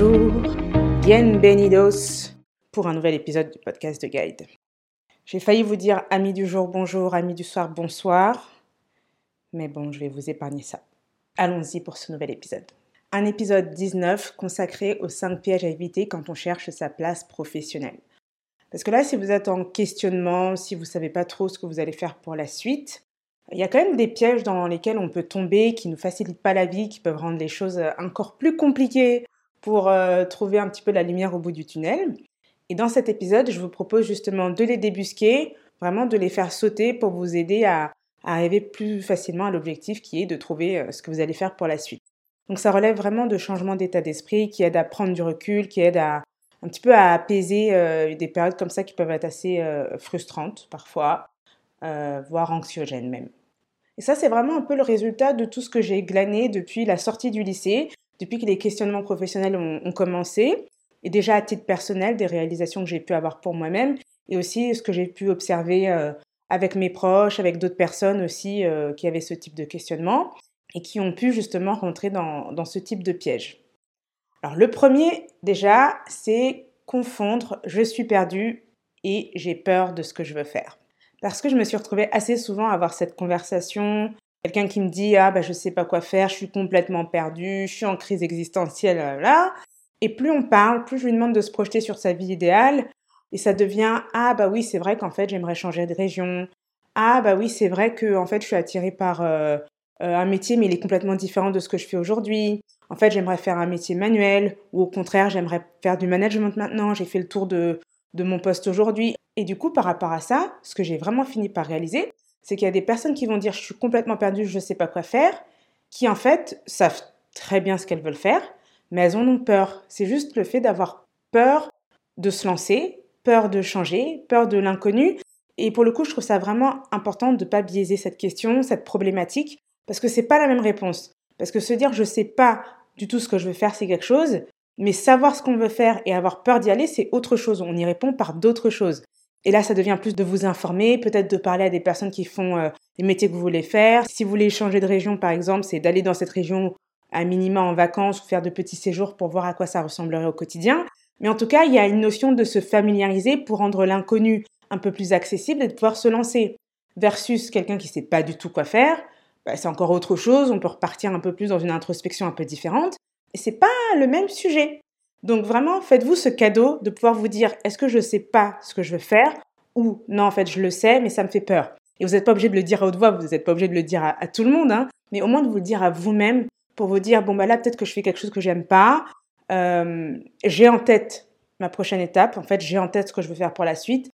bonjour, bienvenidos pour un nouvel épisode du podcast de Guide. J'ai failli vous dire amis du jour bonjour, amis du soir bonsoir, mais bon, je vais vous épargner ça. Allons-y pour ce nouvel épisode. Un épisode 19 consacré aux 5 pièges à éviter quand on cherche sa place professionnelle. Parce que là, si vous êtes en questionnement, si vous ne savez pas trop ce que vous allez faire pour la suite, il y a quand même des pièges dans lesquels on peut tomber, qui ne nous facilitent pas la vie, qui peuvent rendre les choses encore plus compliquées pour euh, trouver un petit peu la lumière au bout du tunnel. Et dans cet épisode, je vous propose justement de les débusquer, vraiment de les faire sauter pour vous aider à, arriver plus facilement à l'objectif qui est de trouver euh, ce que vous allez faire pour la suite. Donc ça relève vraiment de changements d'état d'esprit qui aide à prendre du recul, qui aide à un petit peu à apaiser euh, des périodes comme ça qui peuvent être assez frustrantes parfois, voire anxiogènes même. Et ça, c'est vraiment un peu le résultat de tout ce que j'ai glané depuis la sortie du lycée, depuis que les questionnements professionnels ont, commencé, et déjà à titre personnel, des réalisations que j'ai pu avoir pour moi-même, et aussi ce que j'ai pu observer euh, avec mes proches, avec d'autres personnes aussi euh, qui avaient ce type de questionnement, et qui ont pu justement rentrer dans, ce type de piège. Alors le premier, déjà, c'est confondre je suis perdu et j'ai peur de ce que je veux faire parce que je me suis retrouvée assez souvent à avoir cette conversation. Quelqu'un qui me dit ah bah je sais pas quoi faire, je suis complètement perdue, je suis en crise existentielle là. Et plus on parle, plus je lui demande de se projeter sur sa vie idéale et ça devient ah bah oui c'est vrai qu'en fait j'aimerais changer de région. Ah bah oui c'est vrai que en fait je suis attirée par euh, euh, un métier mais il est complètement différent de ce que je fais aujourd'hui. En fait j'aimerais faire un métier manuel ou au contraire j'aimerais faire du management maintenant. J'ai fait le tour de de mon poste aujourd'hui. Et du coup, par rapport à ça, ce que j'ai vraiment fini par réaliser, c'est qu'il y a des personnes qui vont dire je suis complètement perdue, je ne sais pas quoi faire, qui en fait savent très bien ce qu'elles veulent faire, mais elles en ont peur. C'est juste le fait d'avoir peur de se lancer, peur de changer, peur de l'inconnu. Et pour le coup, je trouve ça vraiment important de ne pas biaiser cette question, cette problématique, parce que c'est pas la même réponse. Parce que se dire je sais pas du tout ce que je veux faire, c'est quelque chose, mais savoir ce qu'on veut faire et avoir peur d'y aller, c'est autre chose. On y répond par d'autres choses. Et là, ça devient plus de vous informer, peut-être de parler à des personnes qui font euh, les métiers que vous voulez faire. Si vous voulez changer de région, par exemple, c'est d'aller dans cette région à minima en vacances ou faire de petits séjours pour voir à quoi ça ressemblerait au quotidien. Mais en tout cas, il y a une notion de se familiariser pour rendre l'inconnu un peu plus accessible et de pouvoir se lancer. Versus quelqu'un qui ne sait pas du tout quoi faire, bah, c'est encore autre chose. On peut repartir un peu plus dans une introspection un peu différente. Et c'est pas le même sujet. Donc vraiment, faites-vous ce cadeau de pouvoir vous dire est-ce que je ne sais pas ce que je veux faire ou non, en fait, je le sais, mais ça me fait peur. Et vous n'êtes pas obligé de le dire à haute voix, vous n'êtes pas obligé de le dire à, tout le monde, hein, mais au moins de vous le dire à vous-même pour vous dire bon, bah là, peut-être que je fais quelque chose que j'aime pas. Euh, j'ai en tête ma prochaine étape, en fait, j'ai en tête ce que je veux faire pour la suite,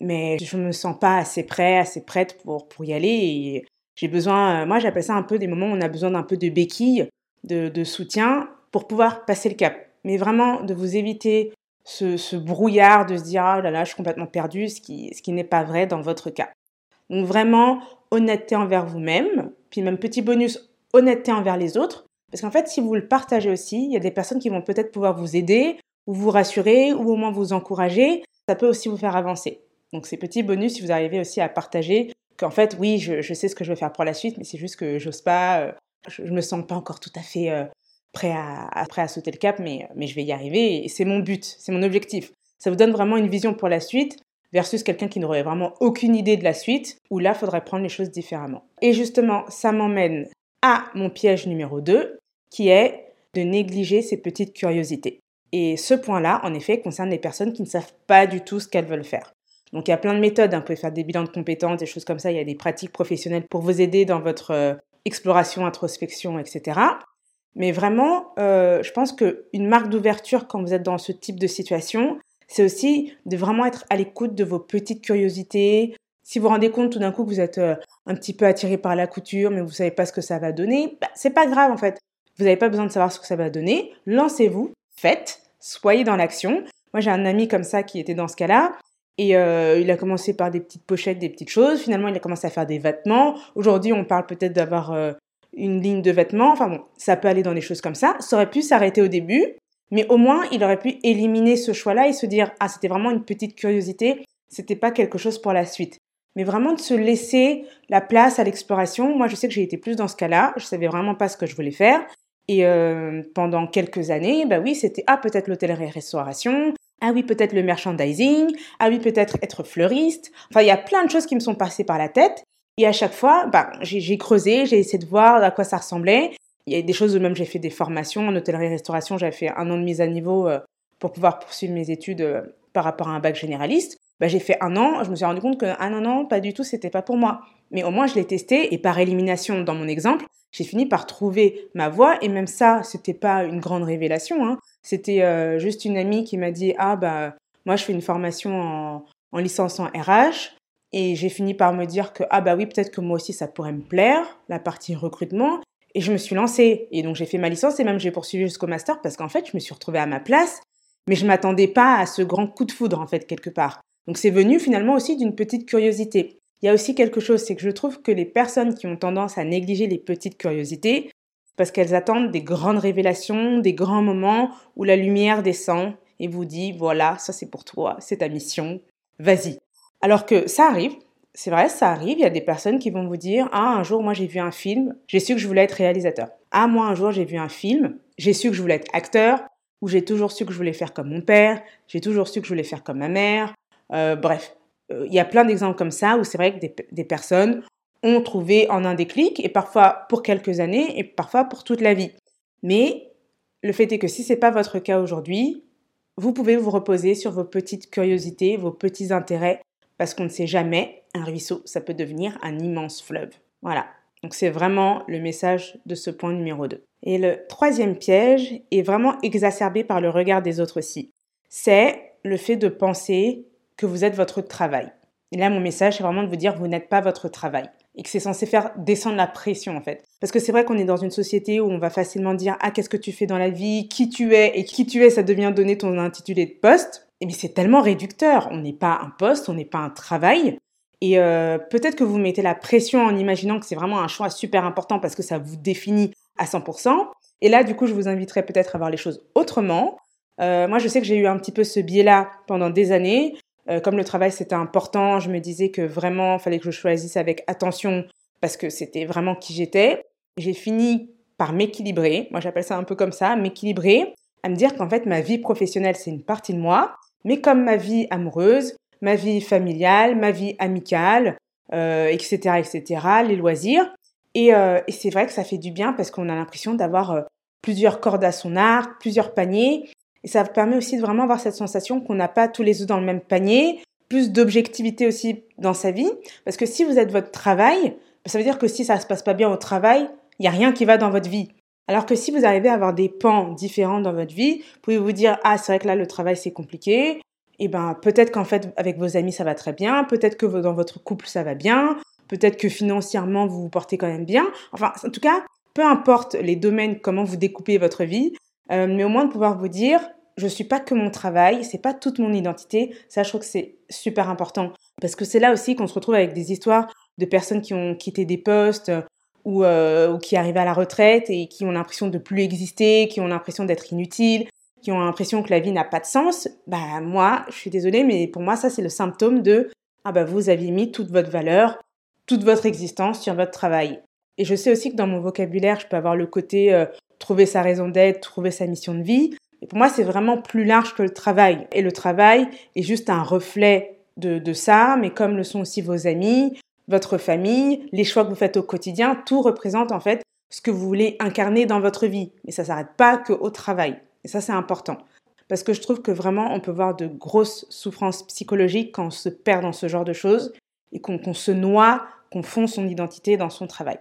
mais je ne me sens pas assez prêt, assez prête pour, pour y aller. Et j'ai besoin, euh, moi, j'appelle ça un peu des moments où on a besoin d'un peu de béquille, de, de soutien pour pouvoir passer le cap. Mais vraiment, de vous éviter ce, brouillard de se dire ah là là, je suis complètement perdu, ce qui, ce qui n'est pas vrai dans votre cas. Donc vraiment, honnêteté envers vous-même, puis même petit bonus, honnêteté envers les autres. Parce qu'en fait, si vous le partagez aussi, il y a des personnes qui vont peut-être pouvoir vous aider, ou vous rassurer, ou au moins vous encourager. Ça peut aussi vous faire avancer. Donc ces petits bonus, si vous arrivez aussi à partager qu'en fait, oui, je, je, sais ce que je veux faire pour la suite, mais c'est juste que j'ose pas, euh, je, ne me sens pas encore tout à fait euh, prêt à, à sauter le cap, mais, mais je vais y arriver et c'est mon but, c'est mon objectif. Ça vous donne vraiment une vision pour la suite versus quelqu'un qui n'aurait vraiment aucune idée de la suite, où là, il faudrait prendre les choses différemment. Et justement, ça m'emmène à mon piège numéro 2, qui est de négliger ses petites curiosités. Et ce point-là, en effet, concerne les personnes qui ne savent pas du tout ce qu'elles veulent faire. Donc il y a plein de méthodes, hein. vous pouvez faire des bilans de compétences, des choses comme ça, il y a des pratiques professionnelles pour vous aider dans votre euh, exploration, introspection, etc. Mais vraiment, euh, je pense qu'une marque d'ouverture quand vous êtes dans ce type de situation, c'est aussi de vraiment être à l'écoute de vos petites curiosités. Si vous vous rendez compte tout d'un coup que vous êtes euh, un petit peu attiré par la couture, mais vous ne savez pas ce que ça va donner, bah, c'est pas grave en fait. Vous n'avez pas besoin de savoir ce que ça va donner. Lancez-vous, faites, soyez dans l'action. Moi, j'ai un ami comme ça qui était dans ce cas-là. Et euh, il a commencé par des petites pochettes, des petites choses. Finalement, il a commencé à faire des vêtements. Aujourd'hui, on parle peut-être d'avoir une ligne de vêtements. Enfin bon, ça peut aller dans des choses comme ça. Ça aurait pu s'arrêter au début, mais au moins il aurait pu éliminer ce choix-là et se dire ah c'était vraiment une petite curiosité, c'était pas quelque chose pour la suite. Mais vraiment de se laisser la place à l'exploration. Moi je sais que j'ai été plus dans ce cas-là, je savais vraiment pas ce que je voulais faire Et euh, pendant quelques années, bah oui, c'était ah peut-être l'hôtellerie-restauration, ah oui peut-être le merchandising, ah oui peut-être être fleuriste. Enfin, il y a plein de choses qui me sont passées par la tête. Et à chaque fois, bah, j'ai creusé, j'ai essayé de voir à quoi ça ressemblait. Il y a des choses où même j'ai fait des formations en hôtellerie-restauration. J'avais fait un an de mise à niveau euh, pour pouvoir poursuivre mes études euh, par rapport à un bac généraliste. Bah, j'ai fait un an, je me suis rendu compte que ah non non, pas du tout, c'était pas pour moi. Mais au moins je l'ai testé et par élimination dans mon exemple, j'ai fini par trouver ma voie et même ça, c'était pas une grande révélation. Hein. C'était euh, juste une amie qui m'a dit ah bah moi je fais une formation en, en licence en RH et j'ai fini par me dire que ah bah oui peut-être que moi aussi ça pourrait me plaire la partie recrutement et je me suis lancée et donc j'ai fait ma licence et même j'ai poursuivi jusqu'au master parce qu'en fait je me suis retrouvée à ma place mais je m'attendais pas à ce grand coup de foudre en fait quelque part. Donc c'est venu finalement aussi d'une petite curiosité. Il y a aussi quelque chose, c'est que je trouve que les personnes qui ont tendance à négliger les petites curiosités, parce qu'elles attendent des grandes révélations, des grands moments où la lumière descend et vous dit, voilà, ça c'est pour toi, c'est ta mission, vas-y. Alors que ça arrive, c'est vrai, ça arrive, il y a des personnes qui vont vous dire, ah, un jour moi j'ai vu un film, j'ai su que je voulais être réalisateur. Ah, moi un jour j'ai vu un film, j'ai su que je voulais être acteur, ou j'ai toujours su que je voulais faire comme mon père, j'ai toujours su que je voulais faire comme ma mère, euh, bref, euh, il y a plein d'exemples comme ça où c'est vrai que des, personnes ont trouvé en un déclic, et parfois pour quelques années, et parfois pour toute la vie. Mais le fait est que si ce n'est pas votre cas aujourd'hui, vous pouvez vous reposer sur vos petites curiosités, vos petits intérêts, parce qu'on ne sait jamais, un ruisseau, ça peut devenir un immense fleuve. Voilà. Donc c'est vraiment le message de ce point numéro 2. Et le troisième piège est vraiment exacerbé par le regard des autres aussi. C'est le fait de penser que vous êtes votre travail. Et là, mon message, c'est vraiment de vous dire que vous n'êtes pas votre travail. Et que c'est censé faire descendre la pression, en fait. Parce que c'est vrai qu'on est dans une société où on va facilement dire Ah, qu'est-ce que tu fais dans la vie? Qui tu es? Et qui tu es, ça devient donner ton intitulé de poste. Bien, c'est tellement réducteur. On n'est pas un poste, on n'est pas un travail. Et euh, peut-être que vous mettez la pression en imaginant que c'est vraiment un choix super important parce que ça vous définit à 100%. Et là, du coup, je vous inviterai peut-être à voir les choses autrement. Euh, moi, je sais que j'ai eu un petit peu ce biais-là pendant des années. Euh, comme le travail c'était important, je me disais que vraiment il fallait que je choisisse avec attention parce que c'était vraiment qui j'étais. J'ai fini par m'équilibrer, moi j'appelle ça un peu comme ça, m'équilibrer, à me dire qu'en fait ma vie professionnelle c'est une partie de moi, mais comme ma vie amoureuse, ma vie familiale, ma vie amicale, euh, etc., etc., les loisirs. Et, euh, et c'est vrai que ça fait du bien parce qu'on a l'impression d'avoir euh, plusieurs cordes à son arc, plusieurs paniers, et ça permet aussi de vraiment avoir cette sensation qu'on n'a pas tous les œufs dans le même panier, plus d'objectivité aussi dans sa vie. Parce que si vous êtes votre travail, ça veut dire que si ça se passe pas bien au travail, il n'y a rien qui va dans votre vie. Alors que si vous arrivez à avoir des pans différents dans votre vie, vous pouvez vous dire ah c'est vrai que là le travail c'est compliqué. Et eh ben peut-être qu'en fait avec vos amis ça va très bien, peut-être que dans votre couple ça va bien, peut-être que financièrement vous vous portez quand même bien. Enfin en tout cas peu importe les domaines comment vous découpez votre vie, euh, mais au moins de pouvoir vous dire je suis pas que mon travail, c'est pas toute mon identité. Ça, je trouve que c'est super important parce que c'est là aussi qu'on se retrouve avec des histoires de personnes qui ont quitté des postes ou, euh, ou qui arrivent à la retraite et qui ont l'impression de plus exister, qui ont l'impression d'être inutiles, qui ont l'impression que la vie n'a pas de sens. Bah moi, je suis désolée, mais pour moi, ça c'est le symptôme de ah bah vous aviez mis toute votre valeur, toute votre existence sur votre travail. Et je sais aussi que dans mon vocabulaire, je peux avoir le côté euh, trouver sa raison d'être, trouver sa mission de vie. Et pour moi, c'est vraiment plus large que le travail. Et le travail est juste un reflet de, de ça, mais comme le sont aussi vos amis, votre famille, les choix que vous faites au quotidien, tout représente en fait ce que vous voulez incarner dans votre vie. Mais ça s'arrête pas qu'au travail. Et ça, c'est important. Parce que je trouve que vraiment, on peut voir de grosses souffrances psychologiques quand on se perd dans ce genre de choses et qu'on se noie, qu'on fond son identité dans son travail.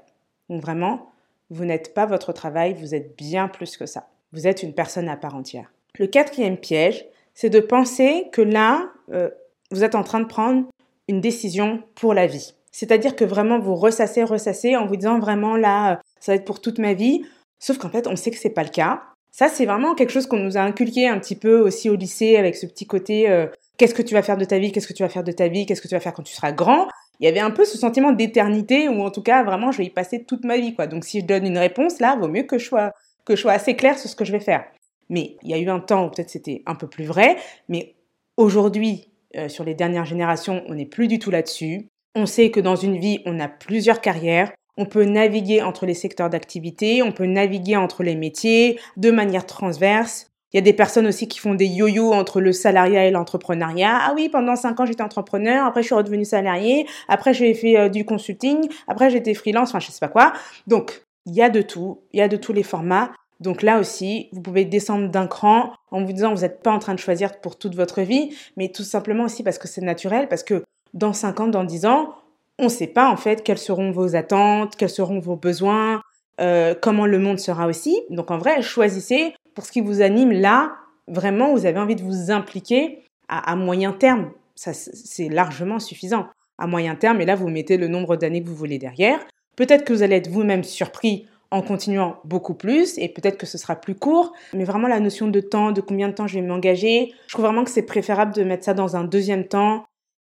Donc vraiment, vous n'êtes pas votre travail, vous êtes bien plus que ça. Vous êtes une personne à part entière. Le quatrième piège, c'est de penser que là, euh, vous êtes en train de prendre une décision pour la vie. C'est-à-dire que vraiment vous ressassez, ressassez en vous disant vraiment là, euh, ça va être pour toute ma vie. Sauf qu'en fait, on sait que c'est pas le cas. Ça, c'est vraiment quelque chose qu'on nous a inculqué un petit peu aussi au lycée avec ce petit côté euh, qu'est-ce que tu vas faire de ta vie, qu'est-ce que tu vas faire de ta vie, qu'est-ce que tu vas faire quand tu seras grand? Il y avait un peu ce sentiment d'éternité ou en tout cas vraiment je vais y passer toute ma vie quoi. Donc si je donne une réponse là, vaut mieux que je sois que je sois assez claire sur ce que je vais faire. Mais il y a eu un temps où peut-être c'était un peu plus vrai, mais aujourd'hui, euh, sur les dernières générations, on n'est plus du tout là-dessus. On sait que dans une vie, on a plusieurs carrières, On peut naviguer entre les secteurs d'activité, on peut naviguer entre les métiers de manière transverse. Il y a des personnes aussi qui font des yo-yo entre le salariat et l'entrepreneuriat. Ah oui, pendant cinq ans, j'étais entrepreneur, après je suis redevenu salarié, après j'ai fait euh, du consulting, après j'étais freelance, enfin je sais pas quoi. Donc, il y a de tout, il y a de tous les formats. Donc là aussi, vous pouvez descendre d'un cran en vous disant vous n'êtes pas en train de choisir pour toute votre vie, mais tout simplement aussi parce que c'est naturel, parce que dans 5 ans, dans 10 ans, on ne sait pas en fait quelles seront vos attentes, quels seront vos besoins, euh, comment le monde sera aussi. Donc en vrai, choisissez pour ce qui vous anime là, vraiment, vous avez envie de vous impliquer à, moyen terme. Ça, c'est largement suffisant. À moyen terme, et là, vous mettez le nombre d'années que vous voulez derrière. Peut-être que vous allez être vous-même surpris en continuant beaucoup plus et peut-être que ce sera plus court. Mais vraiment la notion de temps, de combien de temps je vais m'engager, je trouve vraiment que c'est préférable de mettre ça dans un deuxième temps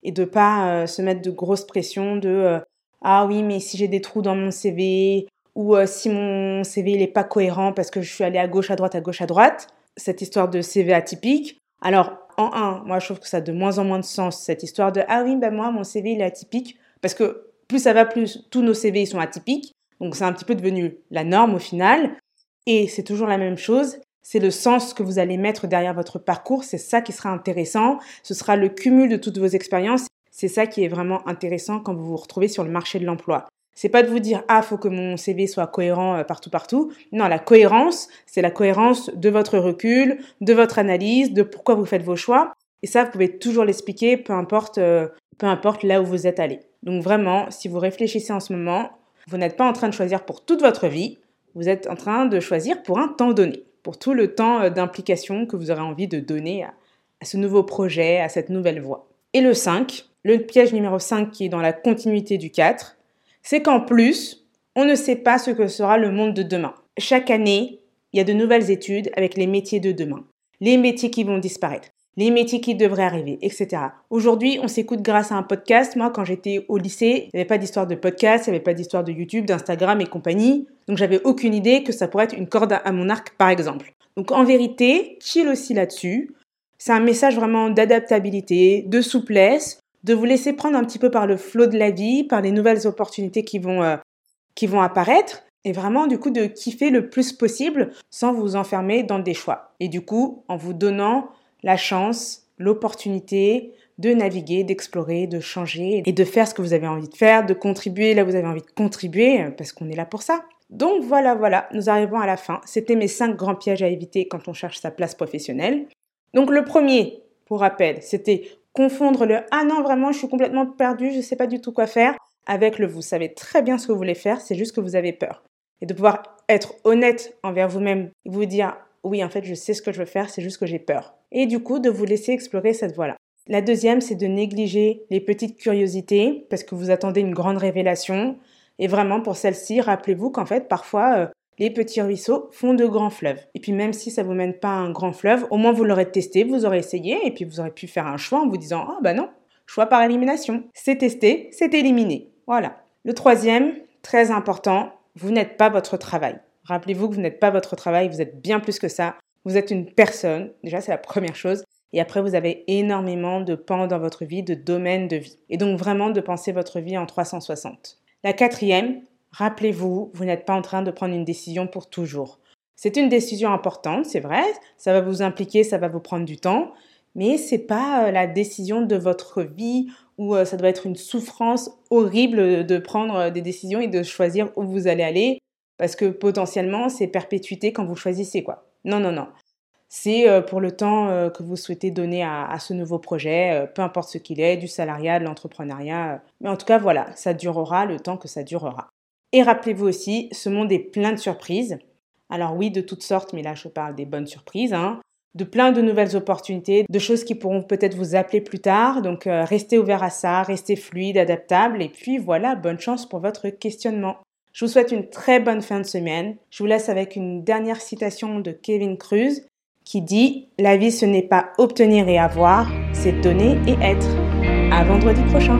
et de pas euh, se mettre de grosses pressions de euh, ah oui mais si j'ai des trous dans mon CV ou euh, si mon CV il pas cohérent parce que je suis allée à gauche à droite à gauche à droite cette histoire de CV atypique. Alors en un moi je trouve que ça a de moins en moins de sens cette histoire de ah oui ben moi mon CV il est atypique parce que plus ça va plus tous nos CV sont atypiques. Donc c'est un petit peu devenu la norme au final. Et c'est toujours la même chose c'est le sens que vous allez mettre derrière votre parcours, c'est ça qui sera intéressant, ce sera le cumul de toutes vos expériences, c'est ça qui est vraiment intéressant quand vous vous retrouvez sur le marché de l'emploi. C'est pas de vous dire ah faut que mon CV soit cohérent euh, partout partout. Non, la cohérence, c'est la cohérence de votre recul, de votre analyse, de pourquoi vous faites vos choix. Et ça, vous pouvez toujours l'expliquer, peu importe, euh, peu importe là où vous êtes allé. Donc vraiment, si vous réfléchissez en ce moment, vous n'êtes pas en train de choisir pour toute votre vie, vous êtes en train de choisir pour un temps donné pour tout le temps euh, d'implication que vous aurez envie de donner à, ce nouveau projet, à cette nouvelle voie. Et le 5, le piège numéro 5 qui est dans la continuité du 4, c'est qu'en plus, on ne sait pas ce que sera le monde de demain. Chaque année, il y a de nouvelles études avec les métiers de demain, les métiers qui vont disparaître, les métiers qui devraient arriver, etc. Aujourd'hui, on s'écoute grâce à un podcast. Moi, quand j'étais au lycée, il n'y avait pas d'histoire de podcast, il n'y avait pas d'histoire de YouTube, d'Instagram et compagnie. Donc, j'avais aucune idée que ça pourrait être une corde à mon arc, par exemple. Donc, en vérité, chill aussi là-dessus. C'est un message vraiment d'adaptabilité, de souplesse, de vous laisser prendre un petit peu par le flot de la vie, par les nouvelles opportunités qui vont, euh, qui vont apparaître et vraiment du coup de kiffer le plus possible sans vous enfermer dans des choix. Et du coup, en vous donnant la chance, l'opportunité de naviguer, d'explorer, de changer et de faire ce que vous avez envie de faire, de contribuer là où vous avez envie de contribuer, parce qu'on est là pour ça. Donc voilà, voilà, nous arrivons à la fin. C'était mes cinq grands pièges à éviter quand on cherche sa place professionnelle. Donc le premier, pour rappel, c'était confondre le ah non vraiment je suis complètement perdu, je ne sais pas du tout quoi faire avec le vous savez très bien ce que vous voulez faire, c'est juste que vous avez peur. Et de pouvoir être honnête envers vous-même, vous dire oui en fait je sais ce que je veux faire, c'est juste que j'ai peur et du coup de vous laisser explorer cette voie-là. La deuxième, c'est de négliger les petites curiosités parce que vous attendez une grande révélation. Et vraiment, pour celle-ci, rappelez-vous qu'en fait, parfois, euh, les petits ruisseaux font de grands fleuves. Et puis même si ça vous mène pas à un grand fleuve, au moins vous l'aurez testé, vous aurez essayé, et puis vous aurez pu faire un choix en vous disant ah bah non, choix par élimination. C'est testé, c'est éliminé. Voilà. Le troisième, très important, vous n'êtes pas votre travail. Rappelez-vous que vous n'êtes pas votre travail, vous êtes bien plus que ça. Vous êtes une personne, déjà c'est la première chose. Et après, vous avez énormément de pans dans votre vie, de domaines de vie. Et donc vraiment de penser votre vie en 360. La quatrième, rappelez-vous, vous, n'êtes pas en train de prendre une décision pour toujours. C'est une décision importante, c'est vrai, ça va vous impliquer, ça va vous prendre du temps, mais c'est pas euh, la décision de votre vie ou euh, ça doit être une souffrance horrible de prendre euh, des décisions et de choisir où vous allez aller parce que potentiellement c'est perpétuité quand vous choisissez quoi. Non, non, non. C'est euh, pour le temps euh, que vous souhaitez donner à, ce nouveau projet, euh, peu importe ce qu'il est, du salariat, de l'entrepreneuriat. Mais en tout cas, voilà, ça durera le temps que ça durera. Et rappelez-vous aussi, ce monde est plein de surprises. Alors oui, de toutes sortes, mais là je parle des bonnes surprises, hein. de plein de nouvelles opportunités, de choses qui pourront peut-être vous appeler plus tard. Donc restez ouvert à ça, restez fluide, adaptable, et puis voilà, bonne chance pour votre questionnement. Je vous souhaite une très bonne fin de semaine. Je vous laisse avec une dernière citation de Kevin Cruz qui dit La vie ce n'est pas obtenir et avoir, c'est donner et être. À vendredi prochain.